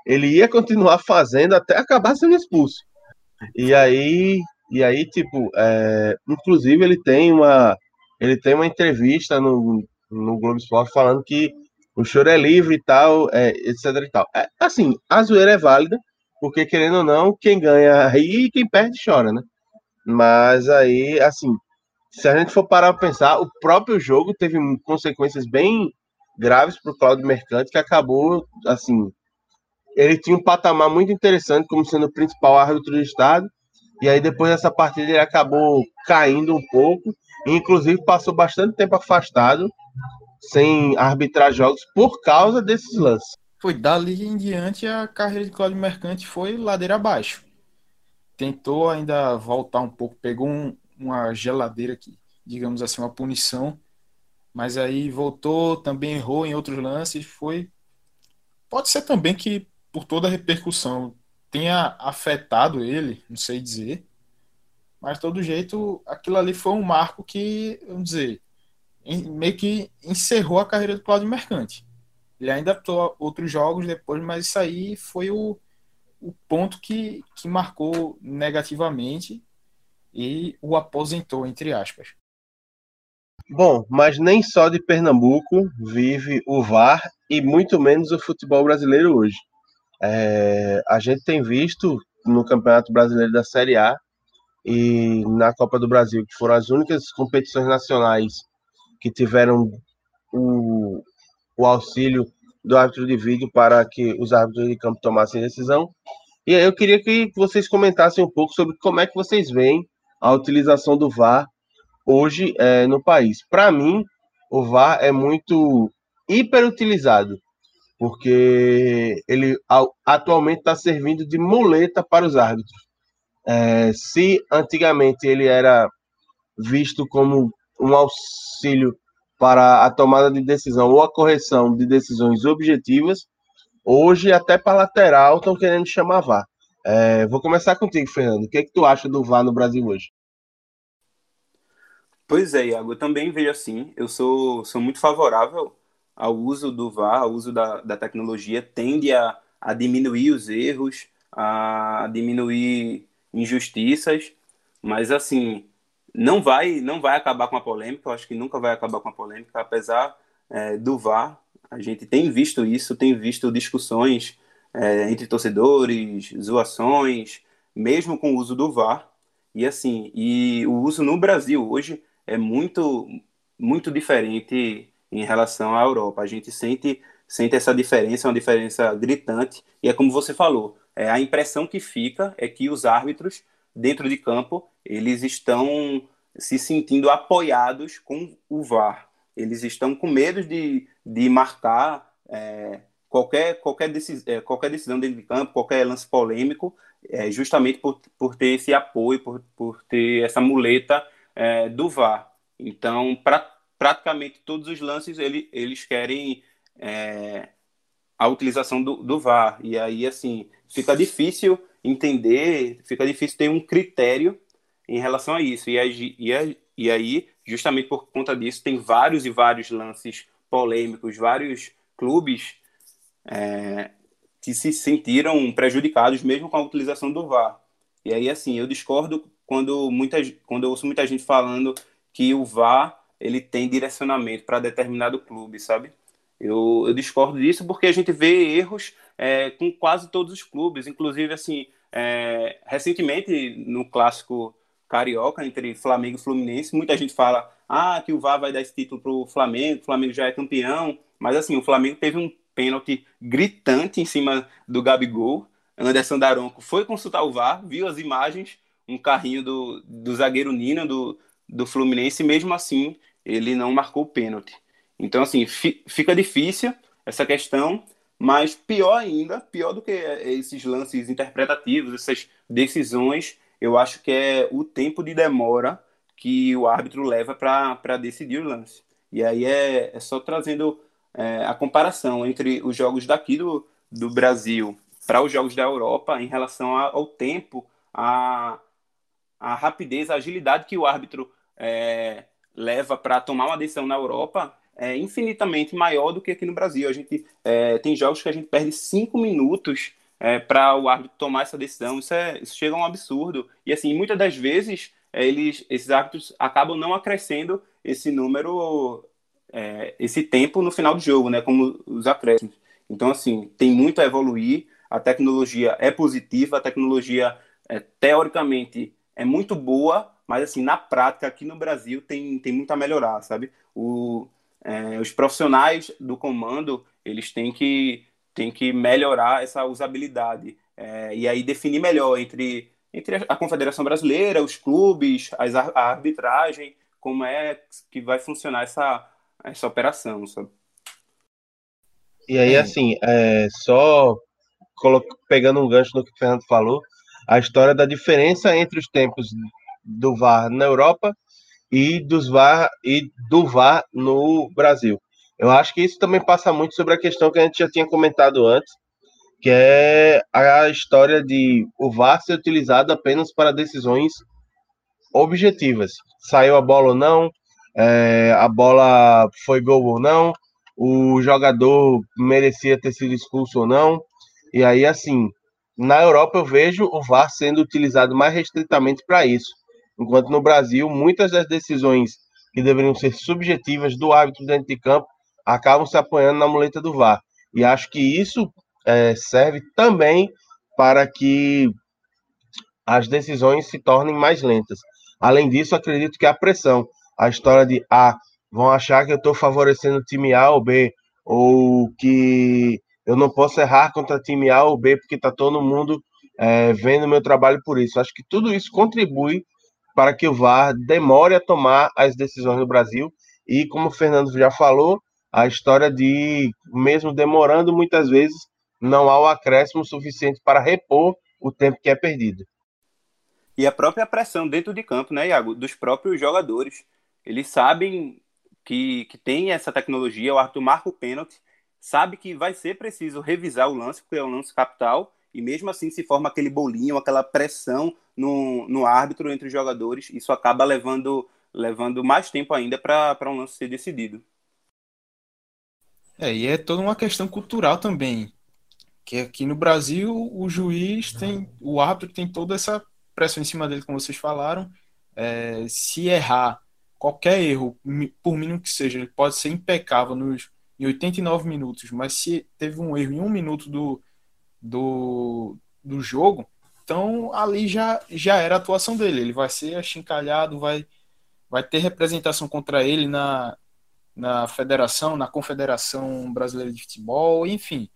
ele ia continuar fazendo até acabar sendo expulso. E aí, e aí tipo, é, inclusive ele tem uma ele tem uma entrevista no, no Globo Esporte falando que o choro é livre e tal, é, etc e tal. É, assim, a zoeira é válida, porque querendo ou não, quem ganha ri e quem perde chora, né? Mas aí, assim, se a gente for parar para pensar, o próprio jogo teve consequências bem graves para o Claudio Mercante, que acabou, assim, ele tinha um patamar muito interessante como sendo o principal árbitro do estado, e aí depois dessa partida ele acabou caindo um pouco, e inclusive passou bastante tempo afastado, sem arbitrar jogos por causa desses lances. Foi dali em diante a carreira de Cláudio Mercante foi ladeira abaixo. Tentou ainda voltar um pouco, pegou um, uma geladeira aqui, digamos assim, uma punição, mas aí voltou, também errou em outros lances, foi pode ser também que por toda a repercussão tenha afetado ele, não sei dizer, mas de todo jeito aquilo ali foi um marco que, vamos dizer, meio que encerrou a carreira do Cláudio Mercante. Ele ainda atuou outros jogos depois, mas isso aí foi o, o ponto que, que marcou negativamente e o aposentou, entre aspas. Bom, mas nem só de Pernambuco vive o VAR e muito menos o futebol brasileiro hoje. É, a gente tem visto no Campeonato Brasileiro da Série A e na Copa do Brasil, que foram as únicas competições nacionais que tiveram o, o auxílio do árbitro de vídeo para que os árbitros de campo tomassem decisão. E aí eu queria que vocês comentassem um pouco sobre como é que vocês veem a utilização do VAR hoje é, no país. Para mim, o VAR é muito hiperutilizado, porque ele atualmente está servindo de muleta para os árbitros. É, se antigamente ele era visto como um auxílio para a tomada de decisão ou a correção de decisões objetivas. Hoje, até para lateral, estão querendo chamar VAR. É, vou começar contigo, Fernando. O que, é que tu acha do VAR no Brasil hoje? Pois é, Iago, eu também vejo assim. Eu sou, sou muito favorável ao uso do VAR, ao uso da, da tecnologia, tende a, a diminuir os erros, a diminuir injustiças, mas assim, não vai, não vai acabar com a polêmica, eu acho que nunca vai acabar com a polêmica, apesar é, do VAR. A gente tem visto isso, tem visto discussões é, entre torcedores, zoações, mesmo com o uso do VAR. E assim, e o uso no Brasil hoje é muito, muito diferente em relação à Europa. A gente sente, sente essa diferença, uma diferença gritante. E é como você falou, é, a impressão que fica é que os árbitros dentro de campo, eles estão se sentindo apoiados com o VAR. Eles estão com medo de, de marcar é, qualquer, qualquer, decis, é, qualquer decisão dentro de campo, qualquer lance polêmico, é, justamente por, por ter esse apoio, por, por ter essa muleta é, do VAR. Então, pra, praticamente todos os lances ele, eles querem é, a utilização do, do VAR. E aí, assim, fica difícil entender, fica difícil ter um critério em relação a isso. E aí, e, aí, justamente por conta disso, tem vários e vários lances polêmicos, vários clubes é, que se sentiram prejudicados mesmo com a utilização do VAR. E aí, assim, eu discordo quando, muita, quando eu ouço muita gente falando que o VAR ele tem direcionamento para determinado clube, sabe? Eu, eu, discordo disso porque a gente vê erros é, com quase todos os clubes, inclusive assim é, recentemente, no clássico carioca entre Flamengo e Fluminense, muita gente fala ah, que o VAR vai dar esse título para o Flamengo, o Flamengo já é campeão, mas assim, o Flamengo teve um pênalti gritante em cima do Gabigol. Anderson Daronco foi consultar o VAR, viu as imagens, um carrinho do, do zagueiro Nina do, do Fluminense, e mesmo assim ele não marcou o pênalti. Então, assim, fi, fica difícil essa questão. Mas pior ainda, pior do que esses lances interpretativos, essas decisões, eu acho que é o tempo de demora que o árbitro leva para decidir o lance. E aí é, é só trazendo é, a comparação entre os jogos daqui do, do Brasil para os jogos da Europa em relação a, ao tempo, a, a rapidez, a agilidade que o árbitro é, leva para tomar uma decisão na Europa é infinitamente maior do que aqui no Brasil. A gente é, tem jogos que a gente perde cinco minutos é, para o árbitro tomar essa decisão. Isso, é, isso chega a um absurdo. E assim, muitas das vezes é, eles, esses árbitros acabam não acrescendo esse número, é, esse tempo no final do jogo, né? Como os acréscimos. Então, assim, tem muito a evoluir. A tecnologia é positiva, a tecnologia é, teoricamente é muito boa, mas assim, na prática, aqui no Brasil, tem, tem muito a melhorar, sabe? O, é, os profissionais do comando, eles têm que, têm que melhorar essa usabilidade. É, e aí definir melhor entre, entre a Confederação Brasileira, os clubes, as, a arbitragem, como é que vai funcionar essa, essa operação, sabe? E aí, assim, é, só pegando um gancho no que o Fernando falou, a história da diferença entre os tempos do VAR na Europa e dos VAR e do VAR no Brasil. Eu acho que isso também passa muito sobre a questão que a gente já tinha comentado antes, que é a história de o VAR ser utilizado apenas para decisões objetivas. Saiu a bola ou não, é, a bola foi gol ou não, o jogador merecia ter sido expulso ou não. E aí, assim, na Europa eu vejo o VAR sendo utilizado mais restritamente para isso. Enquanto no Brasil, muitas das decisões que deveriam ser subjetivas do árbitro dentro de campo acabam se apoiando na muleta do VAR. E acho que isso é, serve também para que as decisões se tornem mais lentas. Além disso, acredito que a pressão, a história de ah, vão achar que eu estou favorecendo o time A ou B, ou que eu não posso errar contra time A ou B porque está todo mundo é, vendo meu trabalho por isso. Acho que tudo isso contribui para que o VAR demore a tomar as decisões no Brasil. E, como o Fernando já falou, a história de, mesmo demorando muitas vezes, não há o acréscimo suficiente para repor o tempo que é perdido. E a própria pressão dentro de campo, né, Iago? Dos próprios jogadores. Eles sabem que, que tem essa tecnologia, o Arthur marca o pênalti, sabe que vai ser preciso revisar o lance, porque é um lance capital, e mesmo assim se forma aquele bolinho, aquela pressão no, no árbitro entre os jogadores, isso acaba levando, levando mais tempo ainda para um lance ser decidido. É, e é toda uma questão cultural também. Que aqui no Brasil o juiz tem, o árbitro tem toda essa pressão em cima dele, como vocês falaram. É, se errar, qualquer erro, por mínimo que seja, ele pode ser impecável nos, em 89 minutos, mas se teve um erro em um minuto do, do, do jogo, então ali já, já era a atuação dele. Ele vai ser achincalhado, vai, vai ter representação contra ele na, na federação, na Confederação Brasileira de Futebol, enfim.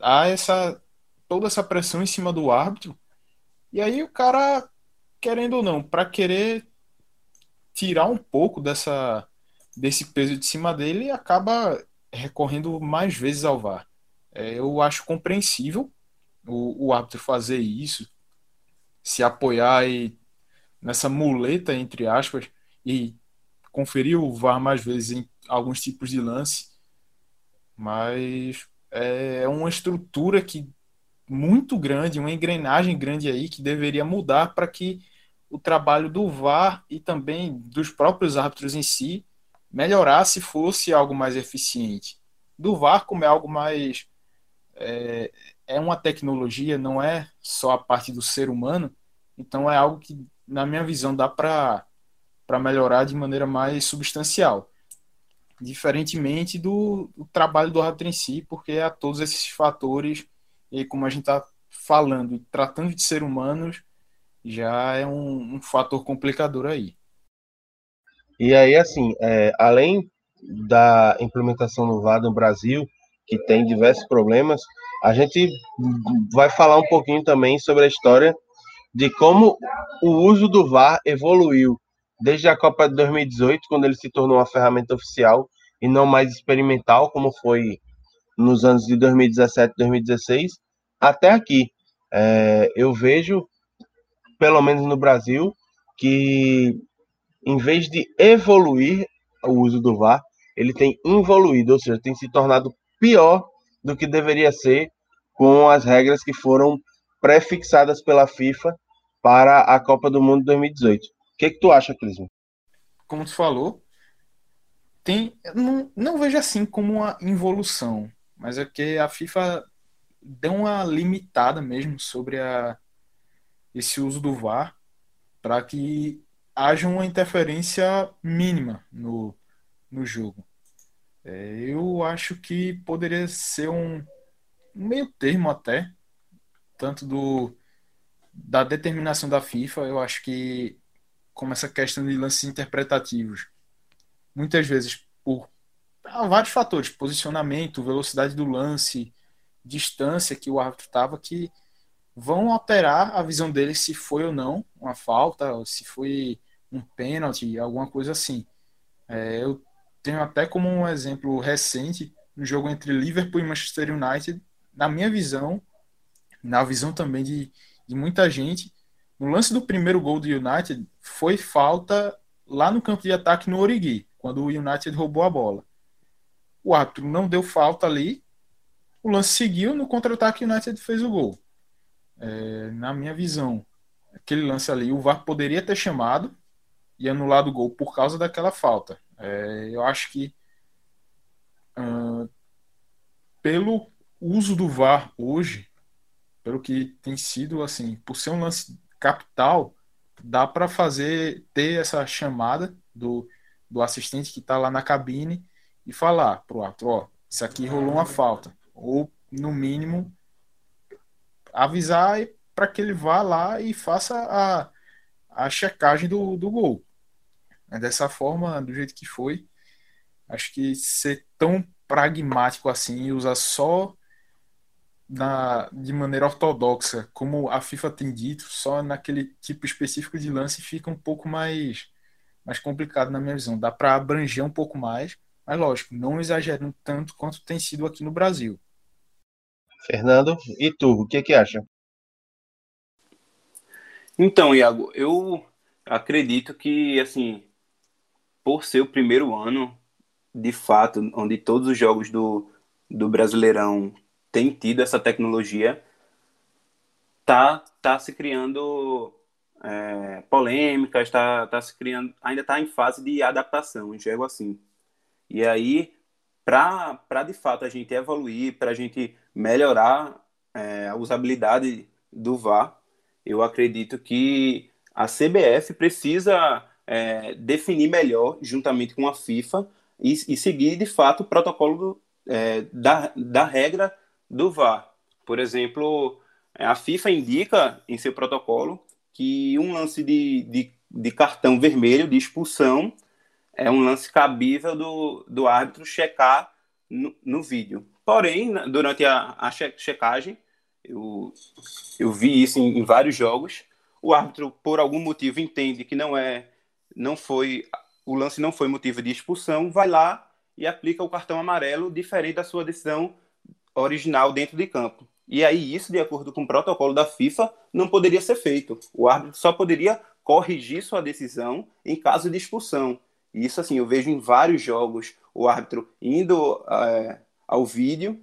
Há essa, toda essa pressão em cima do árbitro. E aí o cara, querendo ou não, para querer tirar um pouco dessa, desse peso de cima dele, acaba recorrendo mais vezes ao VAR. É, eu acho compreensível o, o árbitro fazer isso, se apoiar e, nessa muleta, entre aspas, e conferir o VAR mais vezes em alguns tipos de lance, mas é uma estrutura que muito grande, uma engrenagem grande aí que deveria mudar para que o trabalho do VAR e também dos próprios árbitros em si melhorasse fosse algo mais eficiente. Do VAR como é algo mais é, é uma tecnologia, não é só a parte do ser humano, então é algo que na minha visão dá para melhorar de maneira mais substancial diferentemente do, do, trabalho do árbitro em si, porque há todos esses fatores, e como a gente está falando tratando de ser humanos, já é um, um, fator complicador aí. E aí, assim, é, além da implementação do VAR no Brasil, que tem diversos problemas, a gente vai falar um pouquinho também sobre a história de como o uso do VAR evoluiu desde a Copa de 2018, quando ele se tornou uma ferramenta oficial e não mais experimental, como foi nos anos de 2017 e 2016, até aqui. É, eu vejo, pelo menos no Brasil, que em vez de evoluir o uso do VAR, ele tem evoluído, ou seja, tem se tornado pior do que deveria ser com as regras que foram pré-fixadas pela FIFA para a Copa do Mundo 2018. O que, que tu acha, Clisman? Como tu falou, tem, não, não vejo assim como uma involução, mas é que a FIFA deu uma limitada mesmo sobre a, esse uso do VAR para que haja uma interferência mínima no, no jogo. É, eu acho que poderia ser um, um meio termo até, tanto do da determinação da FIFA, eu acho que como essa questão de lances interpretativos, muitas vezes por vários fatores, posicionamento, velocidade do lance, distância que o árbitro estava, que vão alterar a visão dele se foi ou não uma falta, se foi um pênalti, alguma coisa assim. É, eu tenho até como um exemplo recente no jogo entre Liverpool e Manchester United, na minha visão, na visão também de, de muita gente, no lance do primeiro gol do United foi falta lá no campo de ataque no Origi, quando o United roubou a bola. O árbitro não deu falta ali, o lance seguiu, no contra-ataque o United fez o gol. É, na minha visão, aquele lance ali, o VAR poderia ter chamado e anulado o gol por causa daquela falta. É, eu acho que uh, pelo uso do VAR hoje, pelo que tem sido assim, por ser um lance capital, dá para fazer ter essa chamada do, do assistente que está lá na cabine e falar pro ator, ó, isso aqui rolou uma falta, ou no mínimo avisar para que ele vá lá e faça a, a checagem do, do gol. É dessa forma, do jeito que foi, acho que ser tão pragmático assim e usar só na, de maneira ortodoxa, como a FIFA tem dito, só naquele tipo específico de lance fica um pouco mais, mais complicado na minha visão. Dá para abranger um pouco mais, mas lógico, não exagerando tanto quanto tem sido aqui no Brasil. Fernando, e tu, o que que acha? Então, Iago, eu acredito que, assim, por ser o primeiro ano, de fato, onde todos os jogos do, do Brasileirão tem tido essa tecnologia, tá, tá se criando é, polêmicas, tá, tá se criando, ainda está em fase de adaptação, enxergo assim. E aí, para de fato a gente evoluir, para a gente melhorar é, a usabilidade do VAR, eu acredito que a CBF precisa é, definir melhor, juntamente com a FIFA, e, e seguir de fato o protocolo do, é, da, da regra do VAR. Por exemplo, a FIFA indica em seu protocolo que um lance de, de, de cartão vermelho, de expulsão, é um lance cabível do, do árbitro checar no, no vídeo. Porém, durante a, a checagem, eu, eu vi isso em, em, vários jogos, o árbitro, por algum motivo, entende que não é, não foi, o lance não foi motivo de expulsão, vai lá e aplica o cartão amarelo diferente da sua decisão original dentro de campo. E aí, isso, de acordo com o protocolo da FIFA, não poderia ser feito. O árbitro só poderia corrigir sua decisão em caso de expulsão. E isso, assim, eu vejo em vários jogos o árbitro indo é, ao vídeo,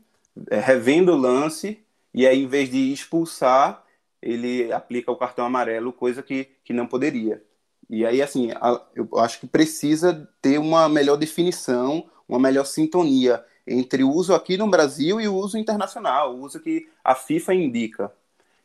é, revendo o lance, e aí, em vez de expulsar, ele aplica o cartão amarelo, coisa que, que não poderia. E aí, assim, eu acho que precisa ter uma melhor definição, uma melhor sintonia entre o uso aqui no Brasil e o uso internacional, o uso que a FIFA indica.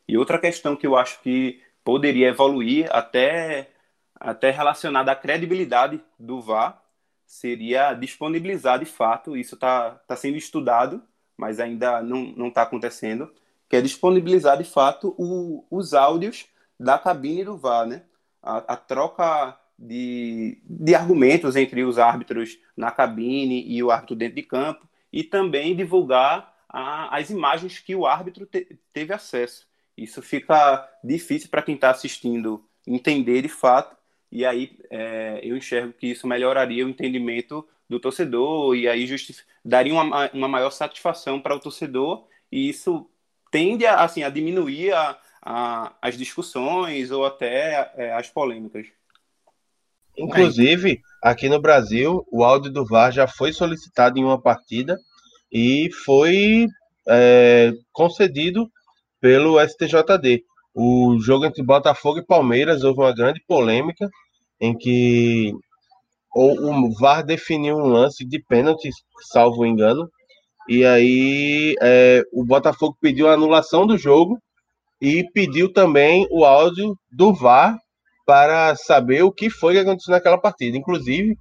E outra questão que eu acho que poderia evoluir até, até relacionada à credibilidade do VAR seria disponibilizar de fato, isso está tá sendo estudado, mas ainda não está acontecendo, que é disponibilizar de fato o, os áudios da cabine do VAR, né? A, a troca de, de argumentos entre os árbitros na cabine e o árbitro dentro de campo, e também divulgar a, as imagens que o árbitro te, teve acesso. Isso fica difícil para quem está assistindo entender de fato, e aí é, eu enxergo que isso melhoraria o entendimento do torcedor, e aí daria uma, uma maior satisfação para o torcedor, e isso tende a, assim, a diminuir a, a, as discussões ou até é, as polêmicas. Inclusive, aqui no Brasil, o áudio do VAR já foi solicitado em uma partida e foi é, concedido pelo STJD. o jogo entre Botafogo e Palmeiras houve uma grande polêmica em que o VAR definiu um lance de pênalti, salvo engano, e aí é, o Botafogo pediu a anulação do jogo e pediu também o áudio do VAR para saber o que foi que aconteceu naquela partida. Inclusive,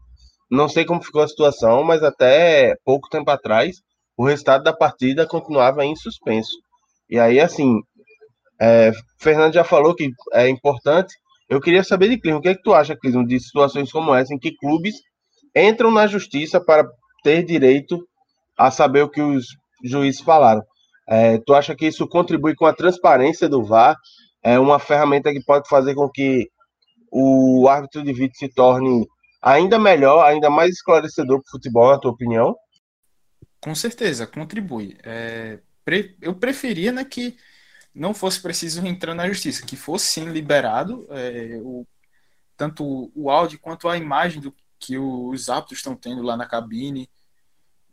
não sei como ficou a situação, mas até pouco tempo atrás, o resultado da partida continuava em suspenso. E aí, assim, é, Fernando já falou que é importante. Eu queria saber de Clisman, o que, é que tu acha, Clisman, de situações como essa, em que clubes entram na justiça para ter direito a saber o que os juízes falaram. É, tu acha que isso contribui com a transparência do VAR? É uma ferramenta que pode fazer com que o árbitro de vídeo se torne ainda melhor, ainda mais esclarecedor para o futebol, na tua opinião? Com certeza, contribui. É, pre, eu preferia né, que não fosse preciso entrar na justiça, que fosse sim liberado é, o, tanto o áudio quanto a imagem do que os árbitros estão tendo lá na cabine.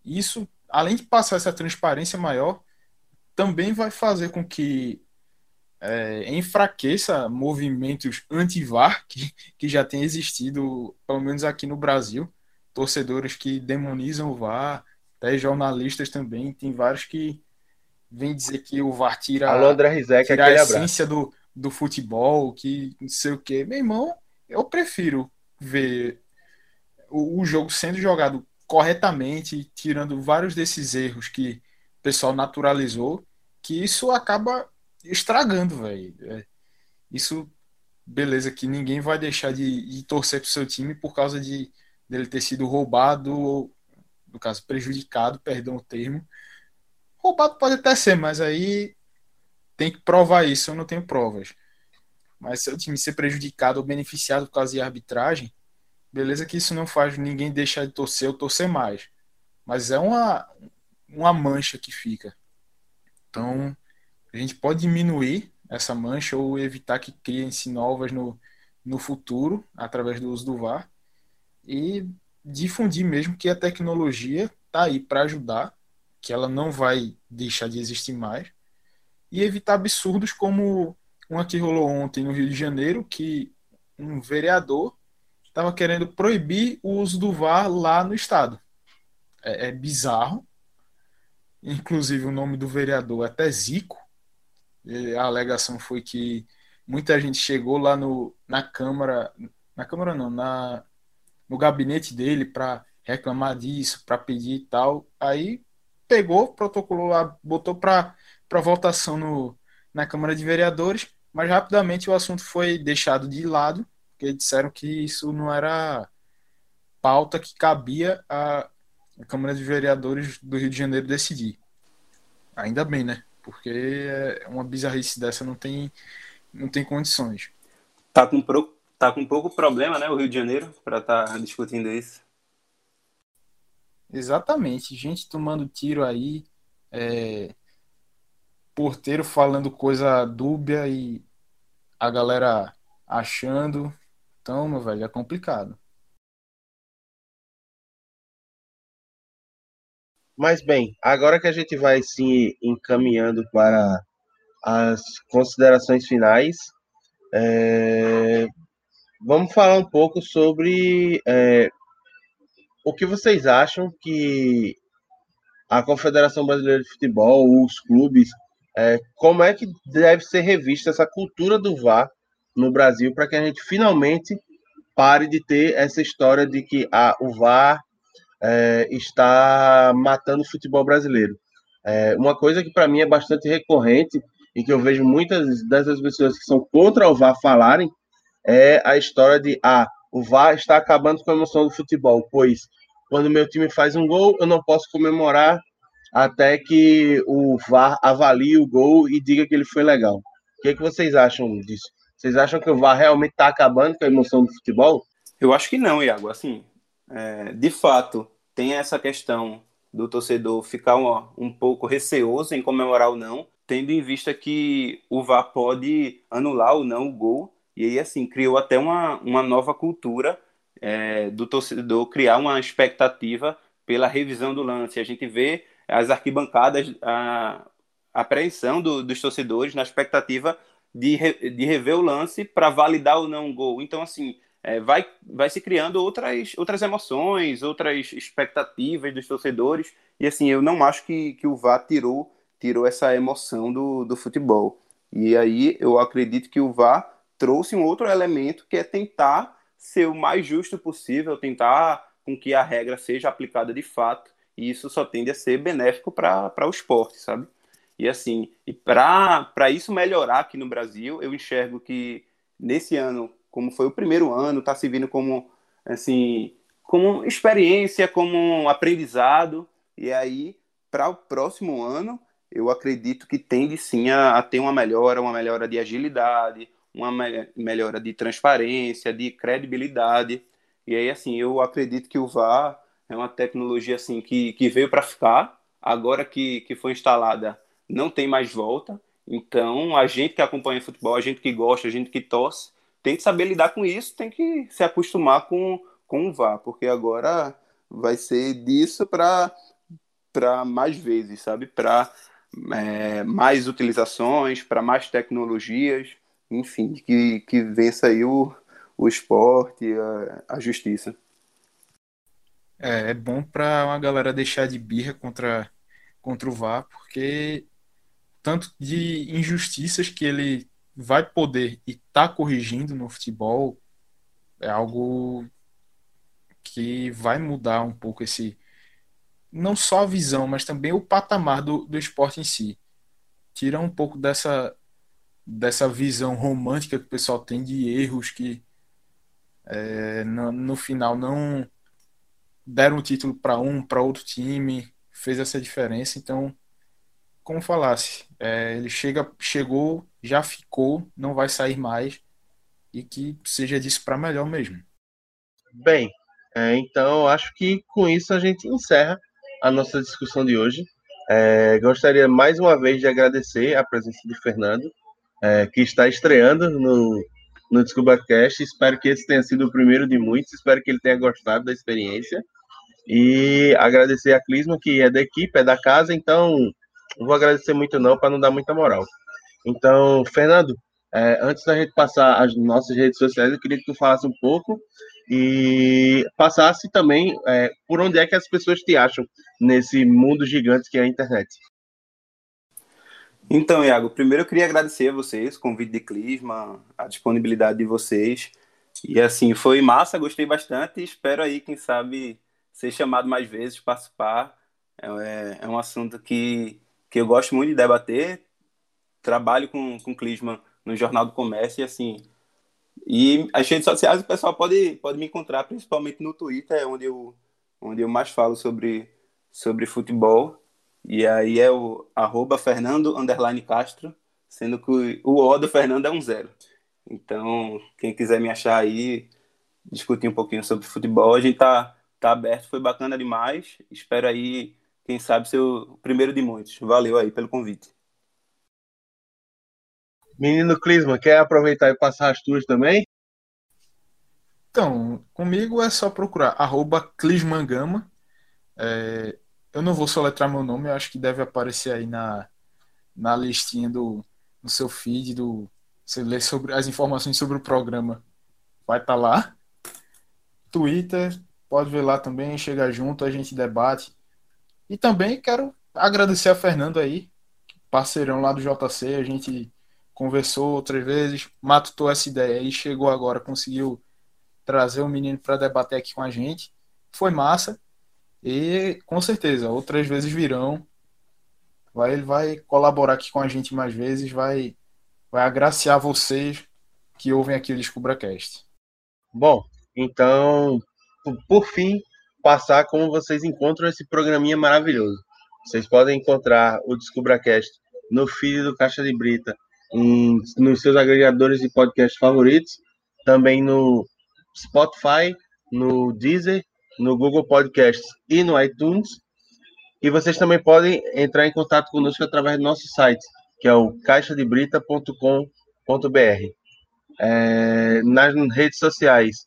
Isso, além de passar essa transparência maior, também vai fazer com que é, enfraqueça movimentos anti-VAR que, que já tem existido, pelo menos aqui no Brasil. Torcedores que demonizam o VAR, até jornalistas também, tem vários que vêm dizer que o VAR tira, André Rizek, tira a essência do, do futebol, que não sei o que. Meu irmão, eu prefiro ver o, o jogo sendo jogado corretamente, tirando vários desses erros que pessoal naturalizou, que isso acaba estragando, velho. É, isso, beleza, que ninguém vai deixar de, de torcer pro seu time por causa de dele ter sido roubado, ou, no caso, prejudicado, perdão o termo. Roubado pode até ser, mas aí tem que provar isso, eu não tenho provas. Mas se o time ser prejudicado ou beneficiado por causa de arbitragem, beleza que isso não faz ninguém deixar de torcer ou torcer mais. Mas é uma, uma mancha que fica. Então, a gente pode diminuir essa mancha ou evitar que criem-se novas no, no futuro, através do uso do VAR, e difundir mesmo que a tecnologia está aí para ajudar, que ela não vai deixar de existir mais, e evitar absurdos como uma que rolou ontem no Rio de Janeiro, que um vereador estava querendo proibir o uso do VAR lá no estado. É, é bizarro. Inclusive o nome do vereador é até Zico, a alegação foi que muita gente chegou lá no, na Câmara, na Câmara não, na, no gabinete dele para reclamar disso, para pedir e tal. Aí pegou, protocolou lá, botou para votação no, na Câmara de Vereadores, mas rapidamente o assunto foi deixado de lado, porque disseram que isso não era pauta que cabia à Câmara de Vereadores do Rio de Janeiro decidir. Ainda bem, né? porque é uma bizarrice dessa não tem, não tem condições. Tá com, pro, tá com pouco problema, né, o Rio de Janeiro, para estar tá discutindo isso. Exatamente, gente tomando tiro aí, é, porteiro falando coisa dúbia e a galera achando. Então, meu velho, é complicado. Mas bem, agora que a gente vai se encaminhando para as considerações finais, é, vamos falar um pouco sobre é, o que vocês acham que a Confederação Brasileira de Futebol, os clubes, é, como é que deve ser revista essa cultura do VAR no Brasil para que a gente finalmente pare de ter essa história de que ah, o VAR é, está matando o futebol brasileiro. É, uma coisa que para mim é bastante recorrente e que eu vejo muitas dessas pessoas que são contra o VAR falarem é a história de ah, o VAR está acabando com a emoção do futebol, pois quando meu time faz um gol, eu não posso comemorar até que o VAR avalie o gol e diga que ele foi legal. O que, é que vocês acham disso? Vocês acham que o VAR realmente está acabando com a emoção do futebol? Eu acho que não, Iago. Assim, é, de fato, tem essa questão do torcedor ficar um, um pouco receoso em comemorar ou não, tendo em vista que o VAR pode anular ou não o gol, e aí assim, criou até uma, uma nova cultura é, do torcedor criar uma expectativa pela revisão do lance. A gente vê as arquibancadas, a apreensão do, dos torcedores na expectativa de, re, de rever o lance para validar ou não o gol. Então, assim, é, vai, vai se criando outras, outras emoções, outras expectativas dos torcedores. E, assim, eu não acho que, que o VAR tirou, tirou essa emoção do, do futebol. E aí eu acredito que o VAR trouxe um outro elemento que é tentar ser o mais justo possível, tentar com que a regra seja aplicada de fato. E isso só tende a ser benéfico para o esporte, sabe? E assim, e para isso melhorar aqui no Brasil, eu enxergo que nesse ano, como foi o primeiro ano, está servindo como assim, como experiência, como aprendizado. E aí, para o próximo ano, eu acredito que tende sim a, a, ter uma melhora, uma melhora de agilidade, uma me melhora de transparência, de credibilidade. E aí, assim, eu acredito que o VAR é uma tecnologia assim que, que veio para ficar. Agora que, que foi instalada, não tem mais volta. Então, a gente que acompanha futebol, a gente que gosta, a gente que torce, tem que saber lidar com isso, tem que se acostumar com, com o VAR, porque agora vai ser disso para mais vezes, sabe? Para é, mais utilizações, para mais tecnologias, enfim, que, que vença aí o, o esporte, a, a justiça. É, é bom para uma galera deixar de birra contra, contra o VAR, porque tanto de injustiças que ele vai poder e está corrigindo no futebol é algo que vai mudar um pouco esse não só a visão, mas também o patamar do, do esporte em si. Tira um pouco dessa dessa visão romântica que o pessoal tem de erros que é, no, no final não deram o título para um, para outro time, fez essa diferença. Então, como falasse, é, ele chega, chegou, já ficou, não vai sair mais e que seja disso para melhor mesmo. Bem, é, então acho que com isso a gente encerra a nossa discussão de hoje. É, gostaria mais uma vez de agradecer a presença do Fernando, é, que está estreando no, no DescubaCast. Espero que esse tenha sido o primeiro de muitos. Espero que ele tenha gostado da experiência. E agradecer a Clisma, que é da equipe, é da casa, então não vou agradecer muito não, para não dar muita moral. Então, Fernando, é, antes da gente passar as nossas redes sociais, eu queria que tu falasse um pouco e passasse também é, por onde é que as pessoas te acham nesse mundo gigante que é a internet. Então, Iago, primeiro eu queria agradecer a vocês, o convite de Clisma, a disponibilidade de vocês. E assim, foi massa, gostei bastante e espero aí, quem sabe, ser chamado mais vezes, participar. É, é um assunto que, que eu gosto muito de debater. Trabalho com, com Clisma no Jornal do Comércio e assim. E as redes sociais o pessoal pode, pode me encontrar, principalmente no Twitter, é onde eu, onde eu mais falo sobre, sobre futebol. E aí é o arroba Fernando Castro, sendo que o O do Fernando é um zero. Então, quem quiser me achar aí, discutir um pouquinho sobre futebol, a gente tá, tá aberto, foi bacana demais. Espero aí, quem sabe, ser o primeiro de muitos. Valeu aí pelo convite. Menino Clisma, quer aproveitar e passar as tuas também? Então, comigo é só procurar Clismangama. É, eu não vou soletrar meu nome, eu acho que deve aparecer aí na, na listinha do no seu feed do você lê sobre as informações sobre o programa. Vai estar tá lá. Twitter, pode ver lá também, chega junto, a gente debate. E também quero agradecer a Fernando aí, parceirão lá do JC, a gente conversou outras vezes, matutou essa ideia e chegou agora, conseguiu trazer o menino para debater aqui com a gente. Foi massa. E com certeza, outras vezes virão. Vai, ele vai colaborar aqui com a gente mais vezes, vai, vai agraciar vocês que ouvem aqui o DescubraCast. Bom, então, por fim, passar como vocês encontram esse programinha maravilhoso. Vocês podem encontrar o DescubraCast no feed do Caixa de Brita, em, nos seus agregadores de podcast favoritos, também no Spotify, no Deezer no Google Podcasts e no iTunes. E vocês também podem entrar em contato conosco através do nosso site, que é o caixadebrita.com.br. É, nas redes sociais,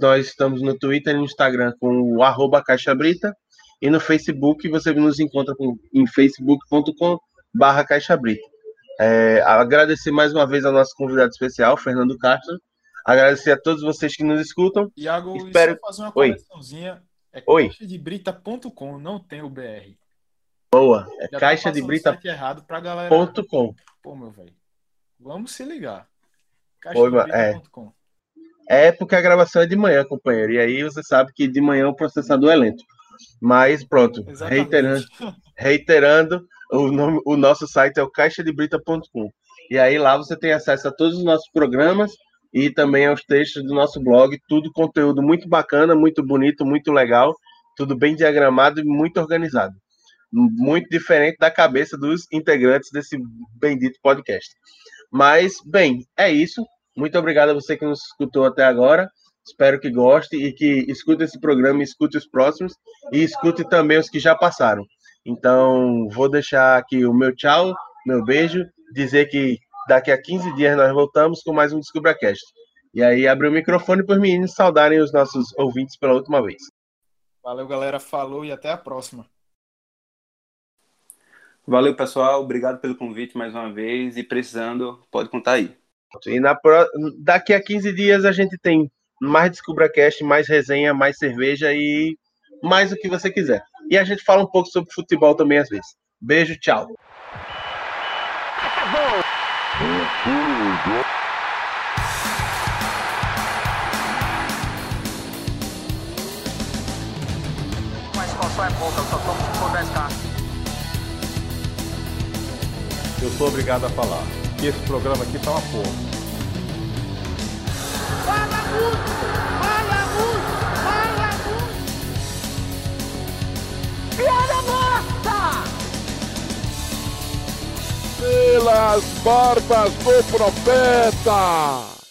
nós estamos no Twitter e no Instagram com o arroba caixabrita e no Facebook você nos encontra com, em facebook.com barra caixabrita. É, agradecer mais uma vez ao nosso convidado especial, Fernando Castro. Agradecer a todos vocês que nos escutam. Iago, Espero- fazer uma Oi. correçãozinha. É Oi. caixadebrita.com, não tem o BR. Boa. É tá caixa passando de o brita site errado pra galera. ponto com. Pô, meu velho. Vamos se ligar. Caixadebrita.com. É porque a gravação é de manhã, companheiro. E aí você sabe que de manhã o processador é lento. Mas pronto, Exatamente. reiterando, reiterando o, nome, o nosso site é o caixadebrita.com. E aí lá você tem acesso a todos os nossos programas e também aos textos do nosso blog, tudo conteúdo muito bacana, muito bonito, muito legal, tudo bem diagramado e muito organizado. Muito diferente da cabeça dos integrantes desse bendito podcast. Mas, bem, é isso. Muito obrigado a você que nos escutou até agora. Espero que goste e que escute esse programa, escute os próximos e escute também os que já passaram. Então, vou deixar aqui o meu tchau, meu beijo, dizer que daqui a 15 dias nós voltamos com mais um DescubraCast. E aí, abrir o microfone para os meninos saudarem os nossos ouvintes pela última vez. Valeu, galera. Falou e até a próxima. Valeu, pessoal. Obrigado pelo convite mais uma vez. E precisando, pode contar aí. E na pro... daqui a 15 dias a gente tem mais DescubraCast, mais resenha, mais cerveja e mais o que você quiser. E a gente fala um pouco sobre futebol também às vezes. Beijo, tchau. Uma expansão é pouca, eu só tomo se for 10k. Eu sou obrigado a falar que esse programa aqui tá uma porra. Fala muito! Piada morta! Pelas barbas do profeta!